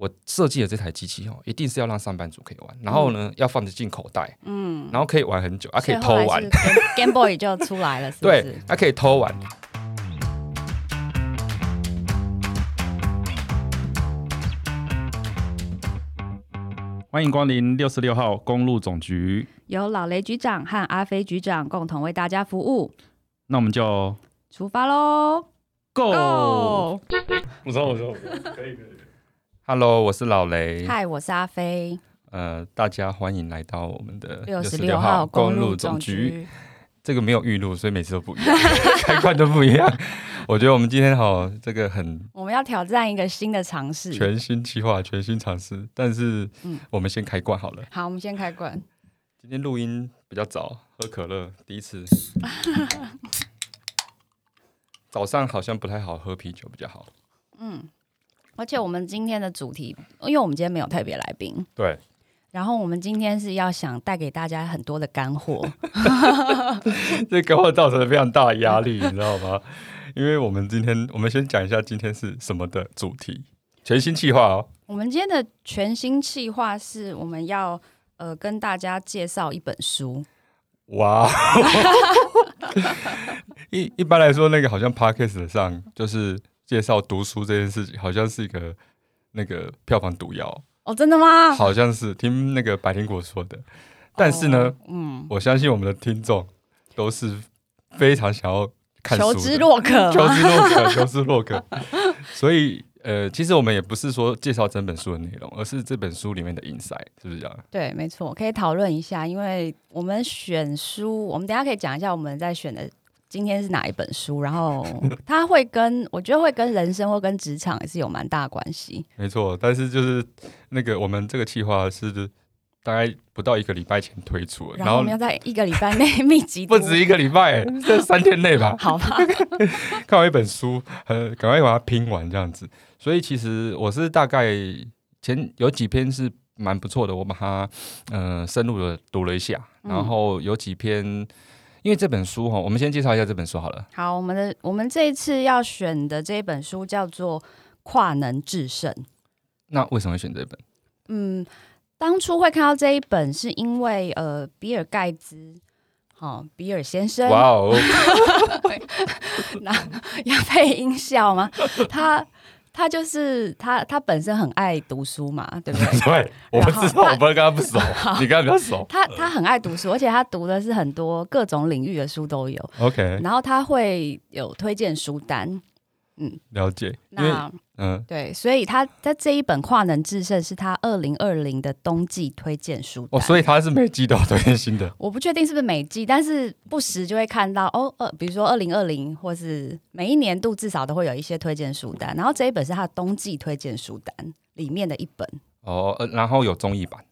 我设计的这台机器哦，一定是要让上班族可以玩，然后呢，要放得进口袋，嗯，然后可以玩很久，啊，可以偷玩，Game Boy 就出来了，对，它可以偷玩。欢迎光临六十六号公路总局，由老雷局长和阿飞局长共同为大家服务。那我们就出发喽，Go！我说，我说，可以，可以。Hello，我是老雷。嗨，我是阿飞。呃，大家欢迎来到我们的六十六号公路总局。这个没有预录，所以每次都不一样，开关都不一样。我觉得我们今天好，这个很，我们要挑战一个新的尝试，全新计划，全新尝试。但是，嗯，我们先开罐好了。好，我们先开罐。今天录音比较早，喝可乐，第一次。早上好像不太好喝啤酒，比较好。嗯，而且我们今天的主题，因为我们今天没有特别来宾，对。然后我们今天是要想带给大家很多的干货 这给我造成了非常大的压力，你知道吗？因为我们今天，我们先讲一下今天是什么的主题，全新计划哦。我们今天的全新计划是我们要呃跟大家介绍一本书。哇，一一般来说，那个好像 podcast 上就是介绍读书这件事情，好像是一个那个票房毒药。哦，真的吗？好像是听那个白苹果说的，但是呢，嗯，我相信我们的听众都是非常想要看求知若渴，求知若渴，求知若渴。所以，呃，其实我们也不是说介绍整本书的内容，而是这本书里面的 insight，是不是这样？对，没错，可以讨论一下，因为我们选书，我们等下可以讲一下我们在选的。今天是哪一本书？然后 它会跟我觉得会跟人生或跟职场也是有蛮大关系。没错，但是就是那个我们这个计划是大概不到一个礼拜前推出，然后我们要在一个礼拜内 密集，不止一个礼拜，这三天内吧。好吧，看完一本书，呃，赶快把它拼完这样子。所以其实我是大概前有几篇是蛮不错的，我把它呃深入的读了一下，然后有几篇。因为这本书哈，我们先介绍一下这本书好了。好，我们的我们这一次要选的这一本书叫做《跨能制胜》。那为什么会选这本？嗯，当初会看到这一本，是因为呃，比尔盖茨，好，比尔先生。哇哦！那 要配音效吗？他。他就是他，他本身很爱读书嘛，对不对？对，我不知道，我不跟他不熟，你跟他比较熟。他他很爱读书，而且他读的是很多各种领域的书都有。OK，然后他会有推荐书单。嗯，了解。那嗯，对，所以他在这一本《跨能制胜》是他二零二零的冬季推荐书哦，所以他是每季都要推荐新的。我不确定是不是每季，但是不时就会看到哦，呃，比如说二零二零，或是每一年度至少都会有一些推荐书单。然后这一本是他的冬季推荐书单里面的一本哦，然后有综艺版，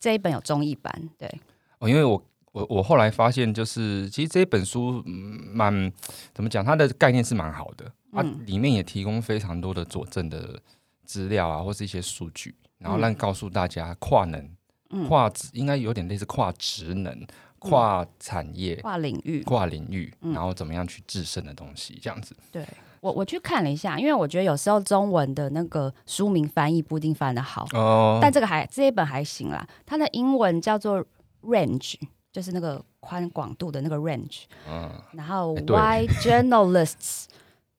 这一本有综艺版，对哦，因为我我我后来发现，就是其实这一本书蛮怎么讲，它的概念是蛮好的。它里面也提供非常多的佐证的资料啊，或是一些数据，然后让告诉大家跨能、跨职应该有点类似跨职能、跨产业、跨领域、跨领域，然后怎么样去制胜的东西，这样子。对。我我去看了一下，因为我觉得有时候中文的那个书名翻译不一定翻得好哦，但这个还这一本还行啦。它的英文叫做 range，就是那个宽广度的那个 range。嗯，然后 why journalists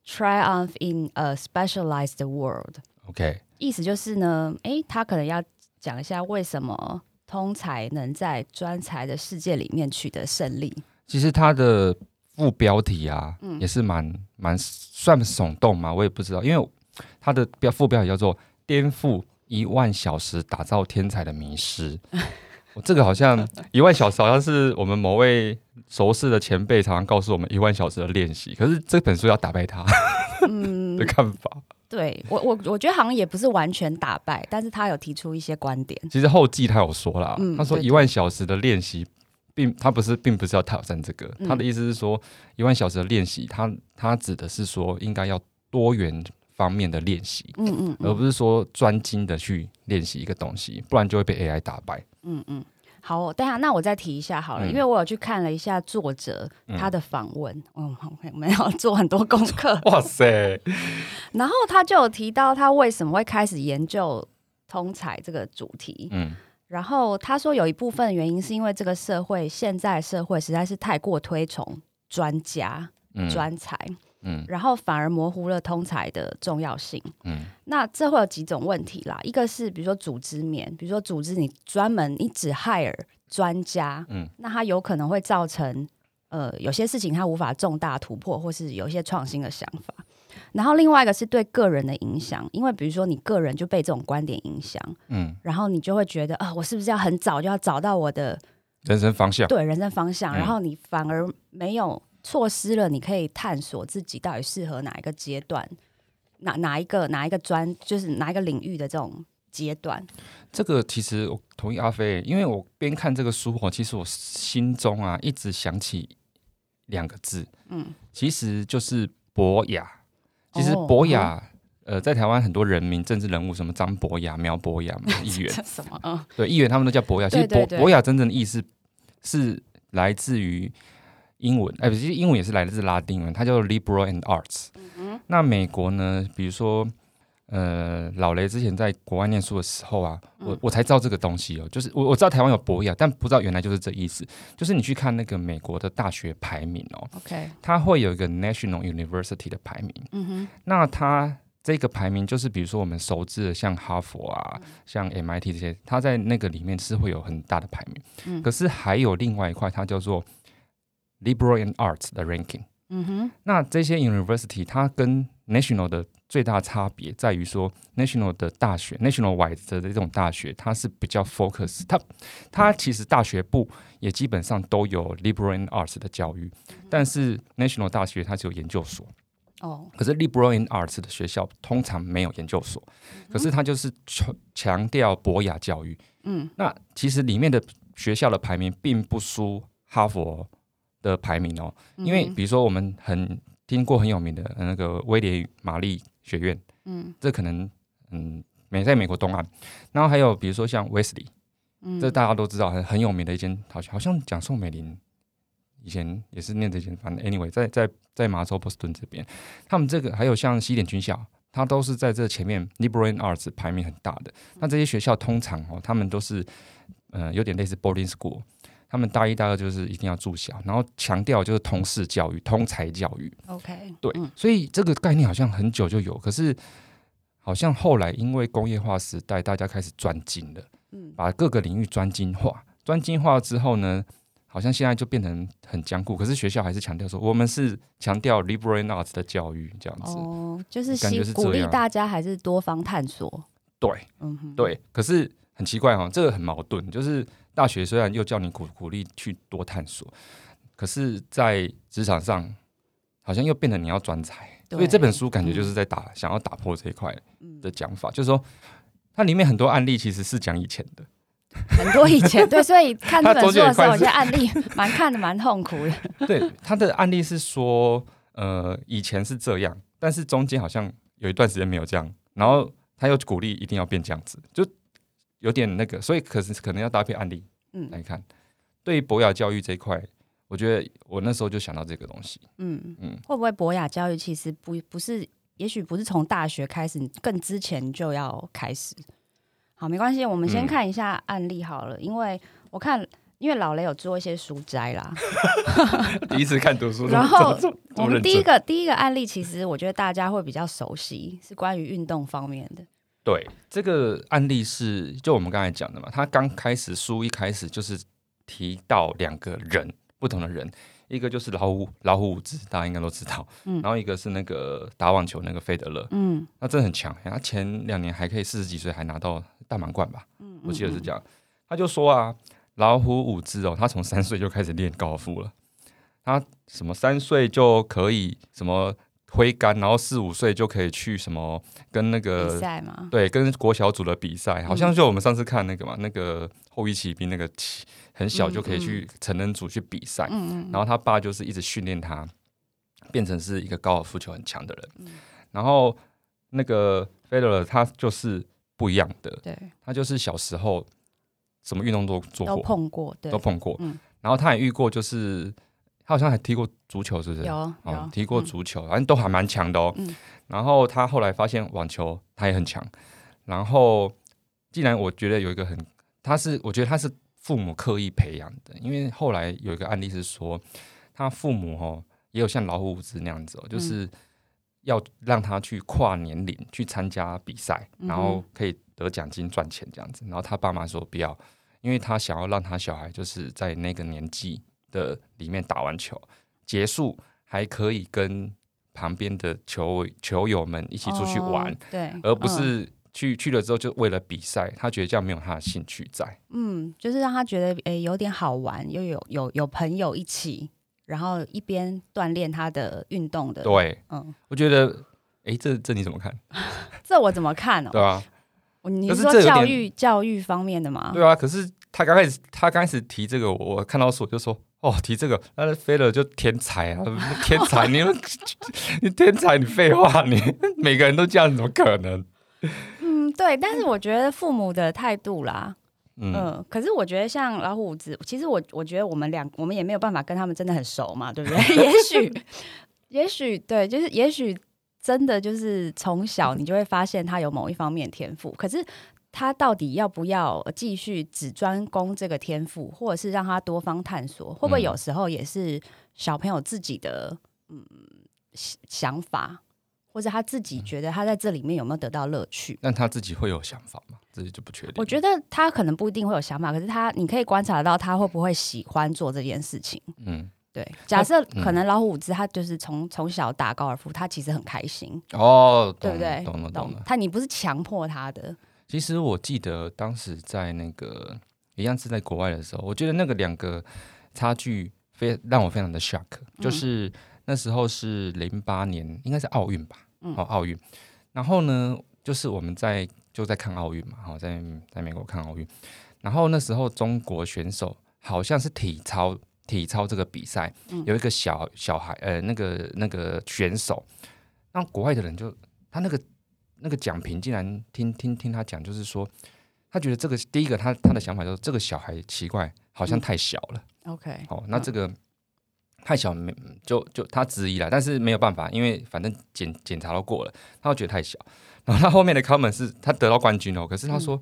Triumph in a specialized world。OK，意思就是呢，哎，他可能要讲一下为什么通才能在专才的世界里面取得胜利。其实他的副标题啊，也是蛮蛮算耸动嘛，我也不知道，因为他的标副标题叫做“颠覆一万小时打造天才的迷失”。我这个好像 一万小时，好像是我们某位。熟识的前辈常常告诉我们一万小时的练习，可是这本书要打败他 的看法。对我我我觉得好像也不是完全打败，但是他有提出一些观点。其实后记他有说了，他说一万小时的练习，并他不是并不是要挑战这个，他的意思是说一万小时的练习，他他指的是说应该要多元方面的练习，嗯嗯，而不是说专精的去练习一个东西，不然就会被 AI 打败。嗯嗯。好，等下，那我再提一下好了，因为我有去看了一下作者他的访问，嗯，我们要做很多功课。哇塞！然后他就有提到他为什么会开始研究通才这个主题。嗯，然后他说有一部分原因是因为这个社会现在社会实在是太过推崇专家、专才。嗯，然后反而模糊了通才的重要性。嗯，那这会有几种问题啦。一个是比如说组织面，比如说组织你专门你只 hire 专家，嗯，那它有可能会造成呃有些事情它无法重大突破，或是有一些创新的想法。然后另外一个是对个人的影响，因为比如说你个人就被这种观点影响，嗯，然后你就会觉得啊，我是不是要很早就要找到我的人生方向？对，人生方向。然后你反而没有。错失了你可以探索自己到底适合哪一个阶段，哪哪一个哪一个专就是哪一个领域的这种阶段。这个其实我同意阿飞，因为我边看这个书哦，其实我心中啊一直想起两个字，嗯，其实就是博雅。其实博雅，呃，在台湾很多人民政治人物，什么张博雅、苗博雅 议员什么，嗯，对，议员他们都叫博雅。其实博博雅真正的意思是来自于。英文哎，不是英文也是来自拉丁文，它叫做 liberal and arts。那美国呢？比如说，呃，老雷之前在国外念书的时候啊，我我才知道这个东西哦。就是我我知道台湾有博雅，但不知道原来就是这意思。就是你去看那个美国的大学排名哦，OK，它会有一个 national university 的排名。嗯哼，那它这个排名就是比如说我们熟知的像哈佛啊，像 MIT 这些，它在那个里面是会有很大的排名。嗯，可是还有另外一块，它叫做 Liberal and Arts 的 ranking，嗯哼，那这些 university 它跟 national 的最大差别在于说，national 的大学，national wide 的这种大学，它是比较 focus，它它其实大学部也基本上都有 liberal and arts 的教育，但是 national 大学它只有研究所，哦，可是 liberal and arts 的学校通常没有研究所，可是它就是强强调博雅教育，嗯，那其实里面的学校的排名并不输哈佛。的排名哦，因为比如说我们很听过很有名的那个威廉玛丽学院，嗯，这可能嗯美在美国东岸，然后还有比如说像威斯利，嗯，这大家都知道很很有名的一间，好像好像讲宋美龄以前也是念这间，反正 anyway 在在在麻州波士顿这边，他们这个还有像西点军校，它都是在这前面 liberal arts 排名很大的，那这些学校通常哦，他们都是呃有点类似 boarding school。他们大一、大二就是一定要住校，然后强调就是通识教育、通才教育。OK，对，所以这个概念好像很久就有，可是好像后来因为工业化时代，大家开始专精了，嗯，把各个领域专精化。专精化之后呢，好像现在就变成很坚固。可是学校还是强调说，我们是强调 liberal arts 的教育，这样子。哦，就是鼓励大家还是多方探索。对，嗯，对。可是很奇怪哈，这个很矛盾，就是。大学虽然又叫你鼓鼓励去多探索，可是，在职场上好像又变得你要专才，所以这本书感觉就是在打想要打破这一块的讲法，就是说它里面很多案例其实是讲以前的，很多以前对，所以看这本书的时候，有些案例蛮看的蛮痛苦的。对，他的案例是说，呃，以前是这样，但是中间好像有一段时间没有这样，然后他又鼓励一定要变这样子，就。有点那个，所以可是可能要搭配案例嗯来看。对于博雅教育这一块，我觉得我那时候就想到这个东西。嗯嗯，会不会博雅教育其实不不是，也许不是从大学开始，更之前就要开始？好，没关系，我们先看一下案例好了，因为我看，因为老雷有做一些书斋啦。第一次看读书，然后我们第一个第一个案例，其实我觉得大家会比较熟悉，是关于运动方面的。对，这个案例是就我们刚才讲的嘛，他刚开始书一开始就是提到两个人不同的人，一个就是老虎老虎伍兹，大家应该都知道，嗯，然后一个是那个打网球那个费德勒，嗯，那真的很强，他前两年还可以四十几岁还拿到大满贯吧，嗯，我记得是这样，他就说啊，老虎伍兹哦，他从三岁就开始练高尔夫了，他什么三岁就可以什么。挥杆，然后四五岁就可以去什么跟那个比赛吗？对，跟国小组的比赛，好像就我们上次看那个嘛，那个后裔骑兵那个很小就可以去成人组去比赛。嗯嗯。然后他爸就是一直训练他，变成是一个高尔夫球很强的人。嗯。然后那个费德勒他就是不一样的，对，他就是小时候什么运动都做过，都碰过，都碰过。嗯。然后他也遇过就是。他好像还踢过足球，是不是？有，有踢过足球，反正都还蛮强的哦。然后他后来发现网球他也很强，然后既然我觉得有一个很，他是我觉得他是父母刻意培养的，因为后来有一个案例是说，他父母哦也有像老虎伍兹那样子哦，就是要让他去跨年龄去参加比赛，然后可以得奖金赚钱这样子，然后他爸妈说不要，因为他想要让他小孩就是在那个年纪的里面打完球结束，还可以跟旁边的球球友们一起出去玩，对，而不是。去去了之后，就为了比赛，他觉得这样没有他的兴趣在。嗯，就是让他觉得诶有点好玩，又有有有朋友一起，然后一边锻炼他的运动的。对，嗯，我觉得，哎，这这你怎么看？这我怎么看呢？对啊，你是说教育教育方面的吗？对啊，可是他刚开始他刚开始提这个，我看到说就说哦，提这个，那飞了就天才啊，天才，你你天才，你废话，你每个人都这样，怎么可能？嗯对，但是我觉得父母的态度啦，嗯，可是我觉得像老虎子，其实我我觉得我们两我们也没有办法跟他们真的很熟嘛，对不对？也许，也许对，就是也许真的就是从小你就会发现他有某一方面天赋，可是他到底要不要继续只专攻这个天赋，或者是让他多方探索，会不会有时候也是小朋友自己的嗯想法？或者他自己觉得他在这里面有没有得到乐趣？那他自己会有想法吗？自己就不确定。我觉得他可能不一定会有想法，可是他你可以观察到他会不会喜欢做这件事情。嗯，对。假设可能老虎伍兹他就是从从小打高尔夫，他其实很开心哦，对不对？懂了懂了。他你不是强迫他的。其实我记得当时在那个一样是在国外的时候，我觉得那个两个差距非让我非常的 shock，就是那时候是零八年，应该是奥运吧。哦，奥运，然后呢，就是我们在就在看奥运嘛，好，在在美国看奥运，然后那时候中国选手好像是体操，体操这个比赛有一个小小孩，呃，那个那个选手，那国外的人就他那个那个奖评竟然听听听他讲，就是说他觉得这个第一个他他的想法就是这个小孩奇怪，好像太小了，OK，好，那这个。太小没就就他质疑了，但是没有办法，因为反正检检查都过了，他觉得太小。然后他后面的 comment 是他得到冠军哦，可是他说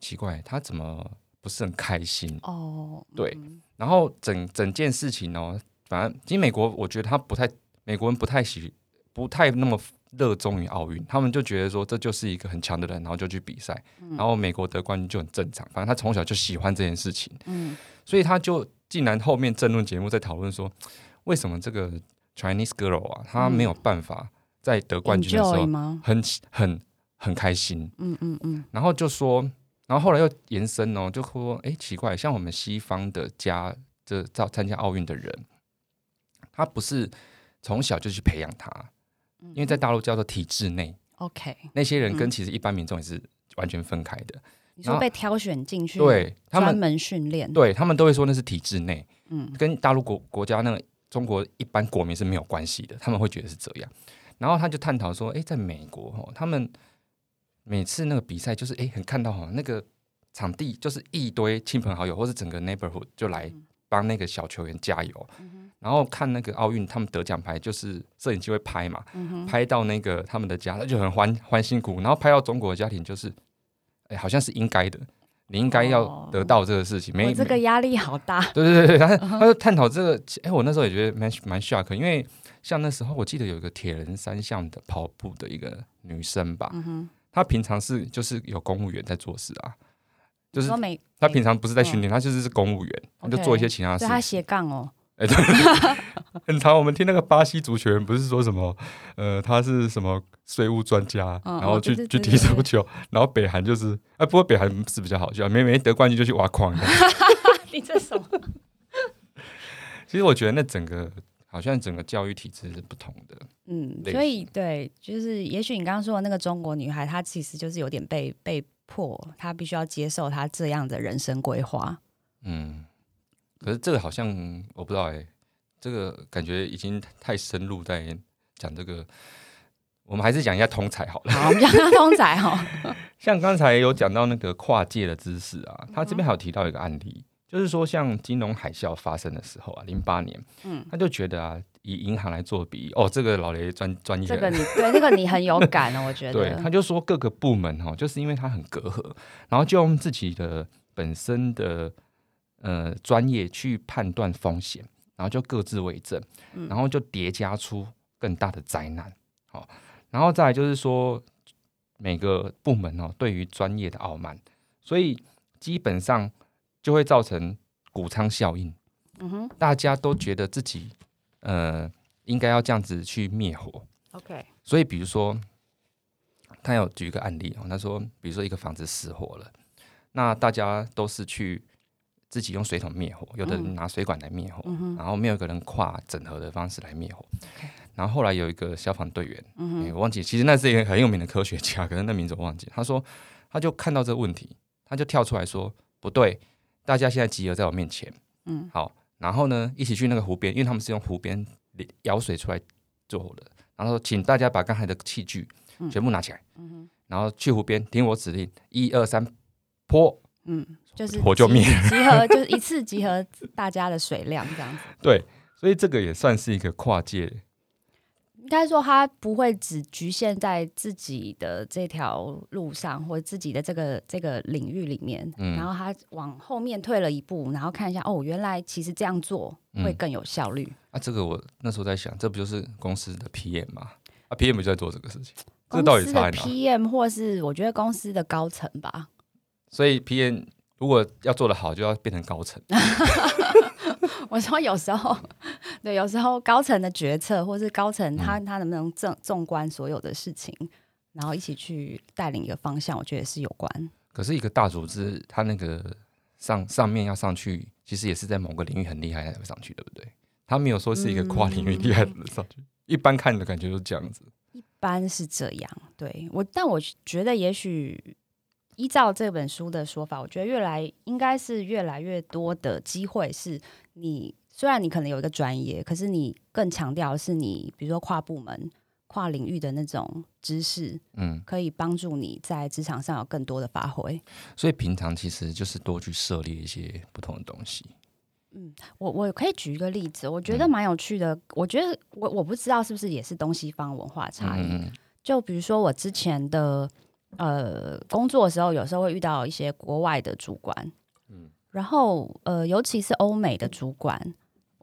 奇怪，他怎么不是很开心哦？对，然后整整件事情哦，反正其实美国我觉得他不太美国人不太喜不太那么热衷于奥运，他们就觉得说这就是一个很强的人，然后就去比赛，然后美国得冠军就很正常。反正他从小就喜欢这件事情，嗯，所以他就。竟然后面争论节目在讨论说，为什么这个 Chinese girl 啊，她没有办法在得冠军的时候很很很开心？嗯嗯嗯。然后就说，然后后来又延伸哦，就说，哎，奇怪，像我们西方的家这造参加奥运的人，他不是从小就去培养他，因为在大陆叫做体制内。OK，那些人跟其实一般民众也是完全分开的。你说被挑选进去，对，他们专门训练，对他们都会说那是体制内，嗯，跟大陆国国家那个中国一般国民是没有关系的，他们会觉得是这样。然后他就探讨说，哎，在美国哈，他们每次那个比赛就是哎，很看到哈，那个场地就是一堆亲朋好友，或是整个 neighborhood 就来帮那个小球员加油。然后看那个奥运，他们得奖牌就是摄影机会拍嘛，拍到那个他们的家，他就很欢欢欣鼓舞。然后拍到中国的家庭就是哎。好像是应该的，你应该要得到这个事情。没这个压力好大。对对对对，他他就探讨这个。哎，我那时候也觉得蛮蛮 shock，因为像那时候我记得有一个铁人三项的跑步的一个女生吧，她平常是就是有公务员在做事啊，就是他平常不是在训练，他就是是公务员，就做一些其他事。他斜杠哦。哎，对，很长。我们听那个巴西足球员不是说什么，呃，他是什么税务专家，然后去去踢足球，然后北韩就是，哎，不过北韩是比较好笑，没没得冠军就去挖矿。你这什么？其实我觉得那整个好像整个教育体制是不同的。嗯，所以对，就是也许你刚刚说的那个中国女孩，她其实就是有点被被迫，他必须要接受他这样的人生规划。嗯。可是这个好像我不知道哎，这个感觉已经太深入在讲这个，我们还是讲一下通才好了。好，我们讲下通才哈。像刚才有讲到那个跨界的知识啊，他这边还有提到一个案例，就是说像金融海啸发生的时候啊，零八年，嗯，他就觉得啊，以银行来做比喻，哦，这个老雷专专业，这个你对这个你很有感哦，我觉得。对，他就说各个部门哦，就是因为他很隔阂，然后就用自己的本身的呃专业去判断风险，然后就各自为政，然后就叠加出更大的灾难。好，然后再来就是说每个部门哦，对于专业的傲慢，所以基本上。就会造成谷仓效应，嗯哼，大家都觉得自己呃应该要这样子去灭火，OK。所以比如说，他有举一个案例哦，他说，比如说一个房子失火了，那大家都是去自己用水桶灭火，有的人拿水管来灭火，然后没有一个人跨整合的方式来灭火。然后后来有一个消防队员，嗯我忘记，其实那是一个很有名的科学家，可能那名字我忘记。他说，他就看到这个问题，他就跳出来说，不对。大家现在集合在我面前，嗯，好，然后呢，一起去那个湖边，因为他们是用湖边舀水出来做的。然后请大家把刚才的器具全部拿起来，嗯然后去湖边听我指令，一二三，泼，嗯，就是火就灭，集合 就是一次集合大家的水量这样子。对，所以这个也算是一个跨界。应该说，他不会只局限在自己的这条路上，或者自己的这个这个领域里面。嗯，然后他往后面退了一步，然后看一下，哦，原来其实这样做会更有效率。啊，这个我那时候在想，这不就是公司的 PM 吗？啊，PM 就在做这个事情。这到底差在哪？PM 或是我觉得公司的高层吧。所以 PM 如果要做的好，就要变成高层。我说有时候，对，有时候高层的决策，或是高层他他能不能纵纵观所有的事情，然后一起去带领一个方向，我觉得是有关。可是一个大组织，他那个上上面要上去，其实也是在某个领域很厉害才会上去，对不对？他没有说是一个跨领域厉害的人上去。一般看的感觉就是这样子。一般是这样，对我，但我觉得也许。依照这本书的说法，我觉得越来应该是越来越多的机会是，你虽然你可能有一个专业，可是你更强调是你，比如说跨部门、跨领域的那种知识，嗯，可以帮助你在职场上有更多的发挥。所以平常其实就是多去涉猎一些不同的东西。嗯，我我可以举一个例子，我觉得蛮有趣的。我觉得我我不知道是不是也是东西方文化差异。就比如说我之前的。呃，工作的时候有时候会遇到一些国外的主管，嗯，然后呃，尤其是欧美的主管，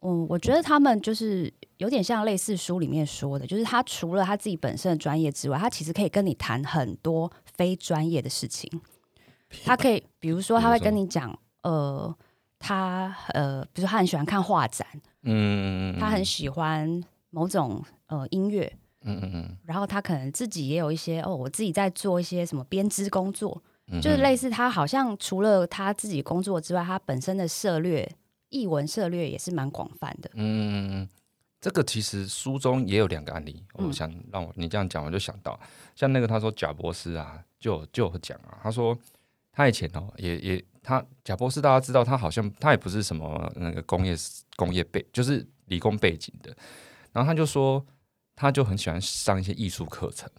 嗯，我觉得他们就是有点像类似书里面说的，就是他除了他自己本身的专业之外，他其实可以跟你谈很多非专业的事情。他可以，比如说他会跟你讲，呃，他呃，比如说他很喜欢看画展，嗯，他很喜欢某种呃音乐。嗯嗯嗯，然后他可能自己也有一些哦，我自己在做一些什么编织工作，就是类似他好像除了他自己工作之外，他本身的涉略译文涉略也是蛮广泛的。嗯，这个其实书中也有两个案例，我想让我你这样讲，我就想到像那个他说贾博士啊，就就讲啊，他说他以前哦也也他贾博士大家知道他好像他也不是什么那个工业工业背就是理工背景的，然后他就说。他就很喜欢上一些艺术课程。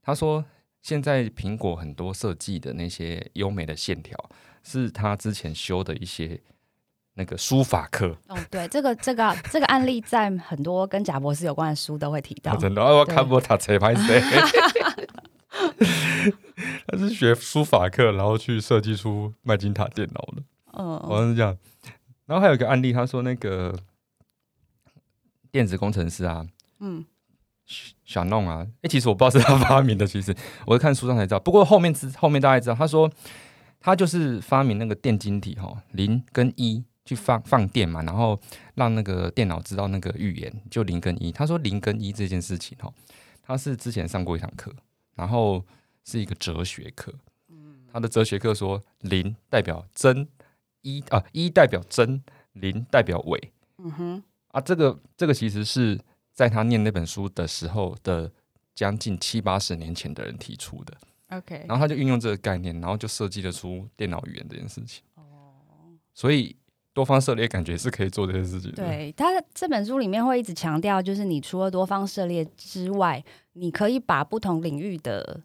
他说，现在苹果很多设计的那些优美的线条，是他之前修的一些那个书法课。哦，对，这个这个这个案例在很多跟贾博士有关的书都会提到。真的，我看过他车牌谁？他是学书法课，然后去设计出麦金塔电脑的。嗯，好像是这样。然后还有一个案例，他说那个电子工程师啊，嗯。想弄啊！哎，其实我不知道是他发明的，其实我是看书上才知道。不过后面知后面大家知道，他说他就是发明那个电晶体哈，零跟一去放放电嘛，然后让那个电脑知道那个预言，就零跟一。他说零跟一这件事情哈，他是之前上过一堂课，然后是一个哲学课。他的哲学课说零代表真，一啊一代表真，零代表伪。嗯哼，啊这个这个其实是。在他念那本书的时候的将近七八十年前的人提出的，OK，然后他就运用这个概念，然后就设计了出电脑语言这件事情。哦，所以多方涉猎感觉是可以做这件事情。对他这本书里面会一直强调，就是你除了多方涉猎之外，你可以把不同领域的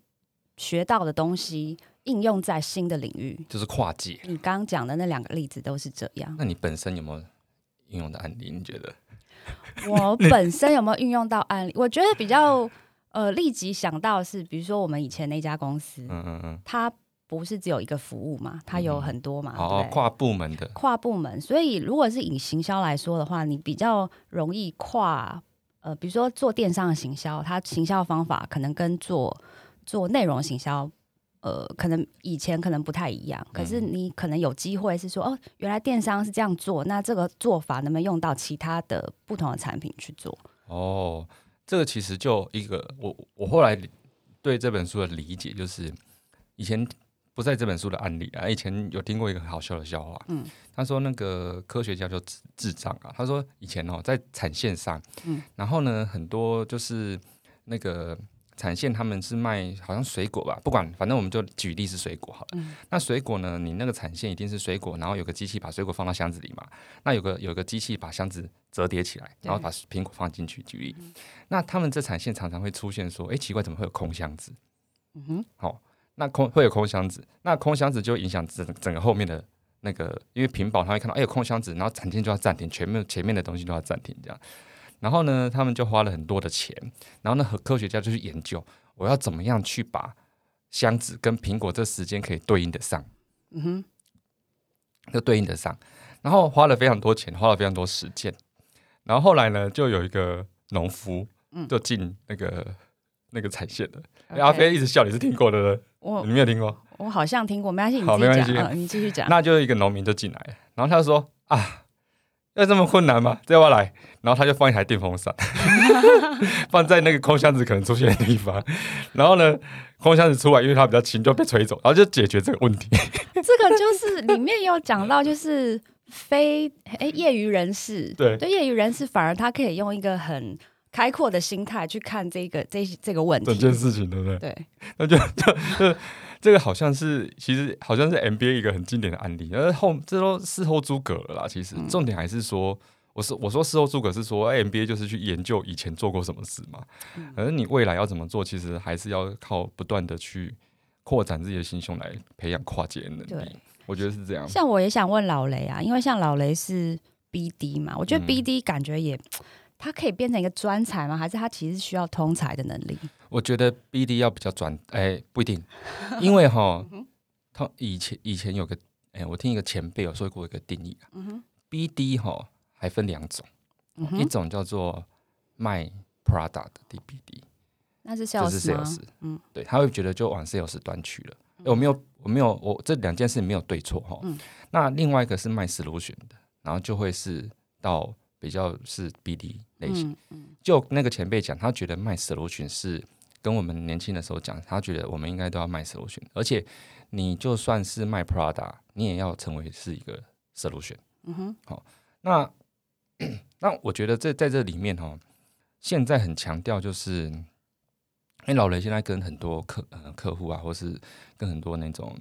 学到的东西应用在新的领域，就是跨界。你刚刚讲的那两个例子都是这样。那你本身有没有应用的案例？你觉得？我本身有没有运用到案例？我觉得比较呃立即想到是，比如说我们以前那家公司，嗯嗯嗯，它不是只有一个服务嘛，它有很多嘛，哦，跨部门的，跨部门。所以如果是以行销来说的话，你比较容易跨呃，比如说做电商的行销，它行销方法可能跟做做内容行销。呃，可能以前可能不太一样，可是你可能有机会是说，哦，原来电商是这样做，那这个做法能不能用到其他的不同的产品去做？哦，这个其实就一个，我我后来对这本书的理解就是，以前不在这本书的案例啊，以前有听过一个很好笑的笑话，嗯，他说那个科学家就智智障啊，他说以前哦在产线上，嗯，然后呢很多就是那个。产线他们是卖好像水果吧，不管反正我们就举例是水果好了。那水果呢，你那个产线一定是水果，然后有个机器把水果放到箱子里嘛。那有个有个机器把箱子折叠起来，然后把苹果放进去。举例，那他们这产线常常会出现说，哎，奇怪，怎么会有空箱子？嗯哼，好，那空会有空箱子，那空箱子就影响整整个后面的那个，因为屏保他会看到，哎，有空箱子，然后产线就要暂停，全面前面的东西都要暂停这样。然后呢，他们就花了很多的钱，然后呢，和科学家就去研究，我要怎么样去把箱子跟苹果这时间可以对应得上，嗯哼，就对应得上。然后花了非常多钱，花了非常多时间。然后后来呢，就有一个农夫，就进那个那个产线的。阿飞一直笑，你是听过的？我你没有听过？我好像听过，没关系，好，没关系，你继续讲。那就一个农民就进来，然后他就说啊。要这么困难吗？这要来，然后他就放一台电风扇，放在那个空箱子可能出现的地方，然后呢，空箱子出来，因为它比较轻，就被吹走，然后就解决这个问题。这个就是里面有讲到，就是非哎业余人士，对，对业余人士反而他可以用一个很开阔的心态去看这个这这个问题，整件事情，对不对？对，那就就。这个好像是，其实好像是 NBA 一个很经典的案例，而后这都事后诸葛了啦。其实重点还是说，我是我说事后诸葛是说，NBA 就是去研究以前做过什么事嘛。而你未来要怎么做，其实还是要靠不断的去扩展自己的心胸来培养跨界能力。我觉得是这样。像我也想问老雷啊，因为像老雷是 BD 嘛，我觉得 BD 感觉也。它可以变成一个专才吗？还是它其实需要通才的能力？我觉得 BD 要比较专，哎，不一定，因为哈，他以前以前有个，哎，我听一个前辈有说过一个定义啊，BD 哈还分两种，一种叫做卖 Prada 的 DBD，那是 sales 吗？嗯，对，他会觉得就往 sales 端去了。我没有，我没有，我这两件事没有对错哈。那另外一个是卖 solution 的，然后就会是到。比较是 BD 类型，就那个前辈讲，他觉得卖 solution 是跟我们年轻的时候讲，他觉得我们应该都要卖 solution，而且你就算是卖 Prada，你也要成为是一个 solution。嗯哼，好，那 那我觉得这在这里面哈，现在很强调就是，因为老雷现在跟很多客呃客户啊，或是跟很多那种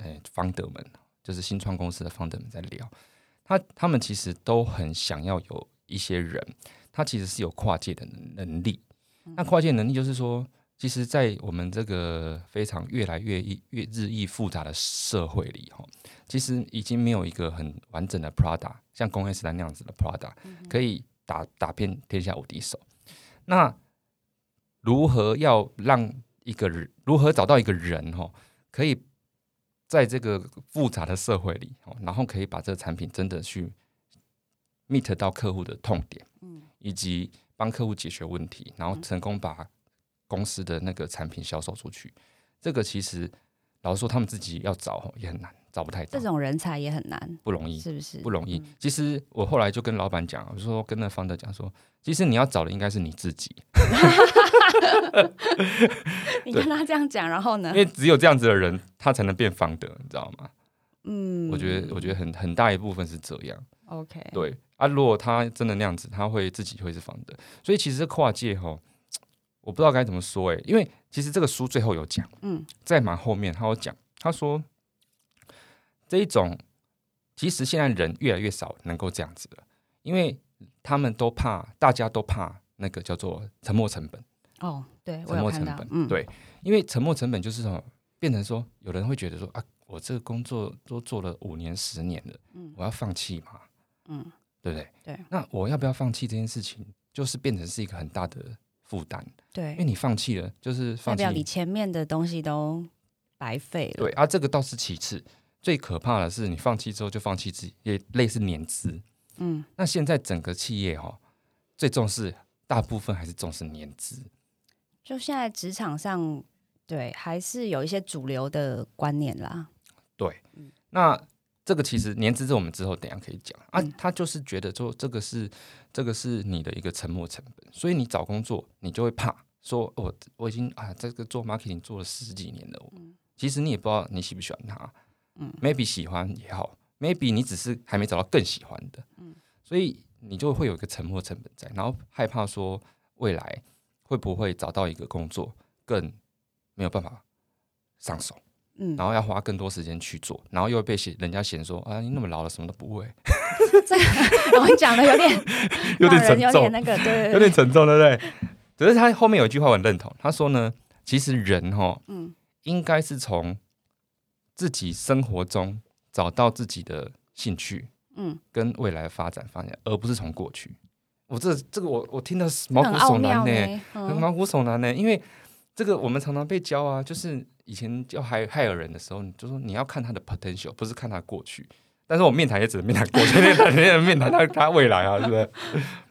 诶方德们，就是新创公司的方德们在聊。他他们其实都很想要有一些人，他其实是有跨界的能力。那跨界能力就是说，其实，在我们这个非常越来越越日益复杂的社会里，哈，其实已经没有一个很完整的 Prada，像工业时代那样子的 Prada，可以打打遍天下无敌手。那如何要让一个人，如何找到一个人，哈，可以？在这个复杂的社会里，然后可以把这个产品真的去 meet 到客户的痛点，嗯，以及帮客户解决问题，然后成功把公司的那个产品销售出去。这个其实老实说，他们自己要找也很难，找不太到。这种人才也很难，不容易，是不是？不容易。其实我后来就跟老板讲，我说跟那方德讲说，其实你要找的应该是你自己。你看他这样讲，然后呢？因为只有这样子的人，他才能变方德，你知道吗？嗯，我觉得，我觉得很很大一部分是这样。OK，对啊，如果他真的那样子，他会自己会是方的。所以其实跨界哈，我不知道该怎么说哎，因为其实这个书最后有讲，嗯，在蛮后面他有讲，他说这一种其实现在人越来越少能够这样子了，因为他们都怕，大家都怕那个叫做沉没成本。哦，对，沉没成本，嗯，对，因为沉没成本就是什么？变成说，有人会觉得说啊，我这个工作都做了五年、十年了，嗯，我要放弃嘛，嗯，对不对？对。那我要不要放弃这件事情，就是变成是一个很大的负担，对，因为你放弃了，就是代表你前面的东西都白费了。对啊，这个倒是其次，最可怕的是你放弃之后就放弃自己，也类似年资，嗯，那现在整个企业哈，最重视大部分还是重视年资，就现在职场上。对，还是有一些主流的观念啦。对，那这个其实年资，这我们之后等下可以讲啊。他就是觉得说，这个是这个是你的一个沉没成本，所以你找工作你就会怕说，我我已经啊，这个做 marketing 做了十几年了，其实你也不知道你喜不喜欢他。嗯，maybe 喜欢也好，maybe 你只是还没找到更喜欢的。嗯，所以你就会有一个沉没成本在，然后害怕说未来会不会找到一个工作更。没有办法上手，嗯，然后要花更多时间去做，然后又被嫌人家嫌说啊，你那么老了，什么都不会。这个我讲的有点 有点沉重，那个对，有点沉重，对不对？只是他后面有一句话我很认同，他说呢，其实人哈，嗯，应该是从自己生活中找到自己的兴趣，嗯，跟未来的发展方向，而不是从过去。我这这个我我听的毛骨悚然呢，很毛骨悚然呢，因为。这个我们常常被教啊，就是以前教害害尔人的时候，就说你要看他的 potential，不是看他过去。但是我面谈也只能面谈过去，面谈面谈他他未来啊，是不是？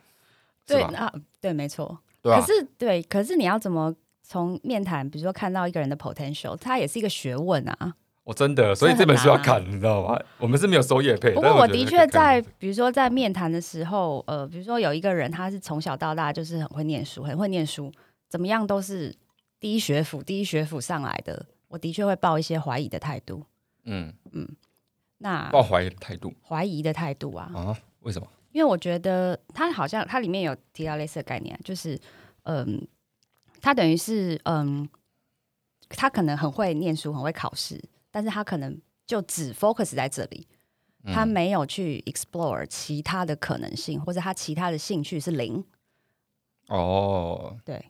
对啊，对，没错。对可是对，可是你要怎么从面谈，比如说看到一个人的 potential，它也是一个学问啊。我真的，所以这本书要看，你知道吗？我们是没有收业配。不过我的确在，比如说在面谈的时候，呃，比如说有一个人，他是从小到大就是很会念书，很会念书，怎么样都是。第一学府，第一学府上来的，我的确会抱一些怀疑的态度。嗯嗯，那抱怀疑的态度，怀疑的态度啊啊？为什么？因为我觉得他好像他里面有提到类似的概念，就是嗯，他等于是嗯，他可能很会念书，很会考试，但是他可能就只 focus 在这里，他没有去 explore 其他的可能性，或者他其他的兴趣是零。哦，对。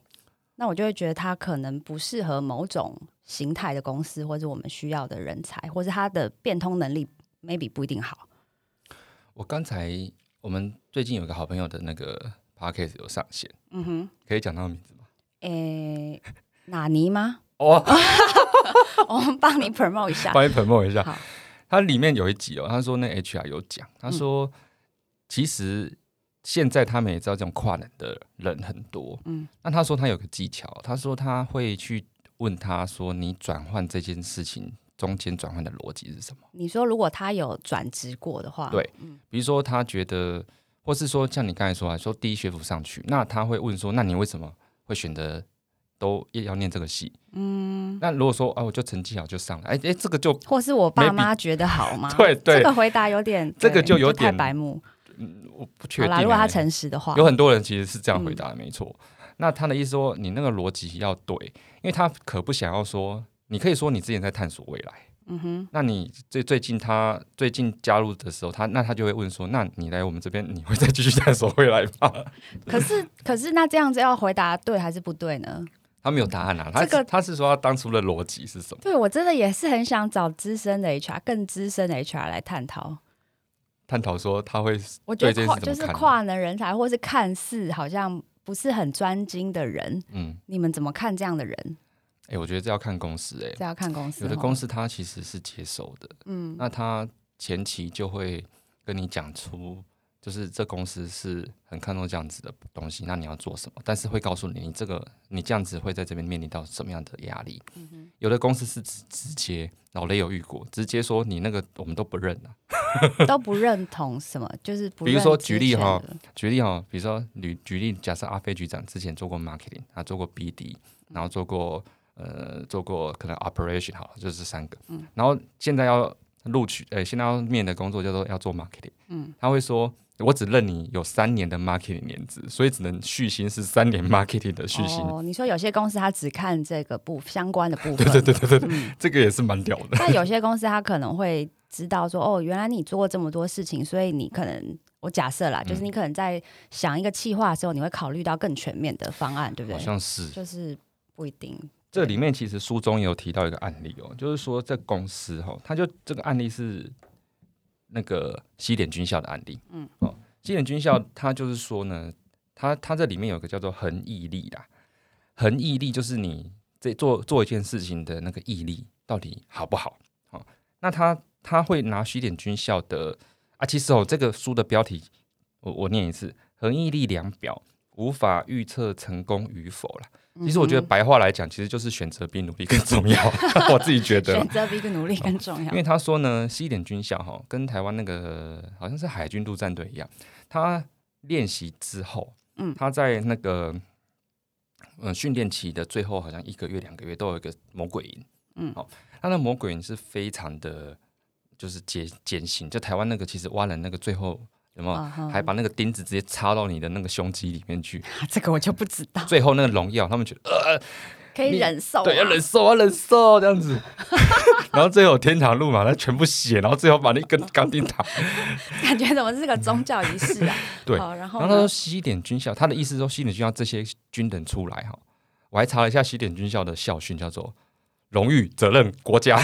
那我就会觉得他可能不适合某种形态的公司，或者我们需要的人才，或者他的变通能力 maybe 不一定好。我刚才我们最近有个好朋友的那个 podcast 有上线，嗯哼，可以讲他的名字吗？诶，纳尼吗？哦，我们帮你 promote 一下，帮你 promote 一下。好，他里面有一集哦，他说那 HR 有讲，他说其实。现在他们也知道这种跨人的人很多，嗯，那他说他有个技巧，他说他会去问他说你转换这件事情中间转换的逻辑是什么？你说如果他有转职过的话，对，比如说他觉得，或是说像你刚才说啊，说第一学府上去，那他会问说，那你为什么会选择都要念这个系？嗯，那如果说啊，我就成绩好就上了，哎哎，这个就或是我爸妈 觉得好吗？对对，这个回答有点，这个就有点白目。嗯，我不确定。如果他诚实的话，有很多人其实是这样回答的，没错。那他的意思说，你那个逻辑要对，因为他可不想要说，你可以说你之前在探索未来。嗯哼。那你最最近他最近加入的时候，他那他就会问说，那你来我们这边，你会再继续探索未来吗？可是可是那这样子要回答对还是不对呢？他没有答案啊。这个他是说他当初的逻辑是什么？对我真的也是很想找资深的 HR，更资深的 HR 来探讨。探讨说他会，我觉得跨就是跨能人才，或是看似好像不是很专精的人，嗯，你们怎么看这样的人？哎，我觉得这要看公司，哎，这要看公司。有的公司他其实是接受的，嗯，那他前期就会跟你讲出。就是这公司是很看重这样子的东西，那你要做什么？但是会告诉你，你这个你这样子会在这边面临到什么样的压力？有的公司是直直接，老雷有遇过，直接说你那个我们都不认啊，都不认同什么？就是比如说举例哈，举例哈，比如说举举例，假设阿飞局长之前做过 marketing，他做过 BD，然后做过呃做过可能 operation 好了，就是三个，嗯，然后现在要录取，呃，现在要面的工作叫做要做 marketing，嗯，他会说。我只认你有三年的 marketing 年资，所以只能续薪是三年 marketing 的续薪。哦，你说有些公司他只看这个部相关的部分，对对对对对，这个也是蛮屌的。但有些公司他可能会知道说，哦，原来你做过这么多事情，所以你可能我假设啦，就是你可能在想一个企划的时候，你会考虑到更全面的方案，对不对？好像是，就是不一定。这里面其实书中有提到一个案例哦，就是说这公司哈，他就这个案例是那个西点军校的案例，嗯，哦，西点军校它就是说呢，它它这里面有个叫做恒毅力啦，恒毅力就是你这做做一件事情的那个毅力到底好不好？哦，那他他会拿西点军校的啊，其实哦，这个书的标题我我念一次，恒毅力量表无法预测成功与否了。其实我觉得白话来讲，其实就是选择比努力更重要。我自己觉得选择比努力更重要。因为他说呢，西点军校哈，跟台湾那个好像是海军陆战队一样，他练习之后，嗯，他在那个嗯训练期的最后，好像一个月两个月都有一个魔鬼营，嗯，好，他的魔鬼营是非常的，就是艰艰辛。就台湾那个其实挖人那个最后。有没有？还把那个钉子直接插到你的那个胸肌里面去？这个我就不知道。最后那个荣耀，他们觉得呃可以忍受，对，要忍受要，忍受这样子。然后最后天堂路嘛，他全部血，然后最后把那根钢钉打。感觉怎么是个宗教仪式啊？对。然后他说西点军校，他的意思说西点军校这些军人出来哈，我还查了一下西点军校的校训，叫做。荣誉、责任、国家，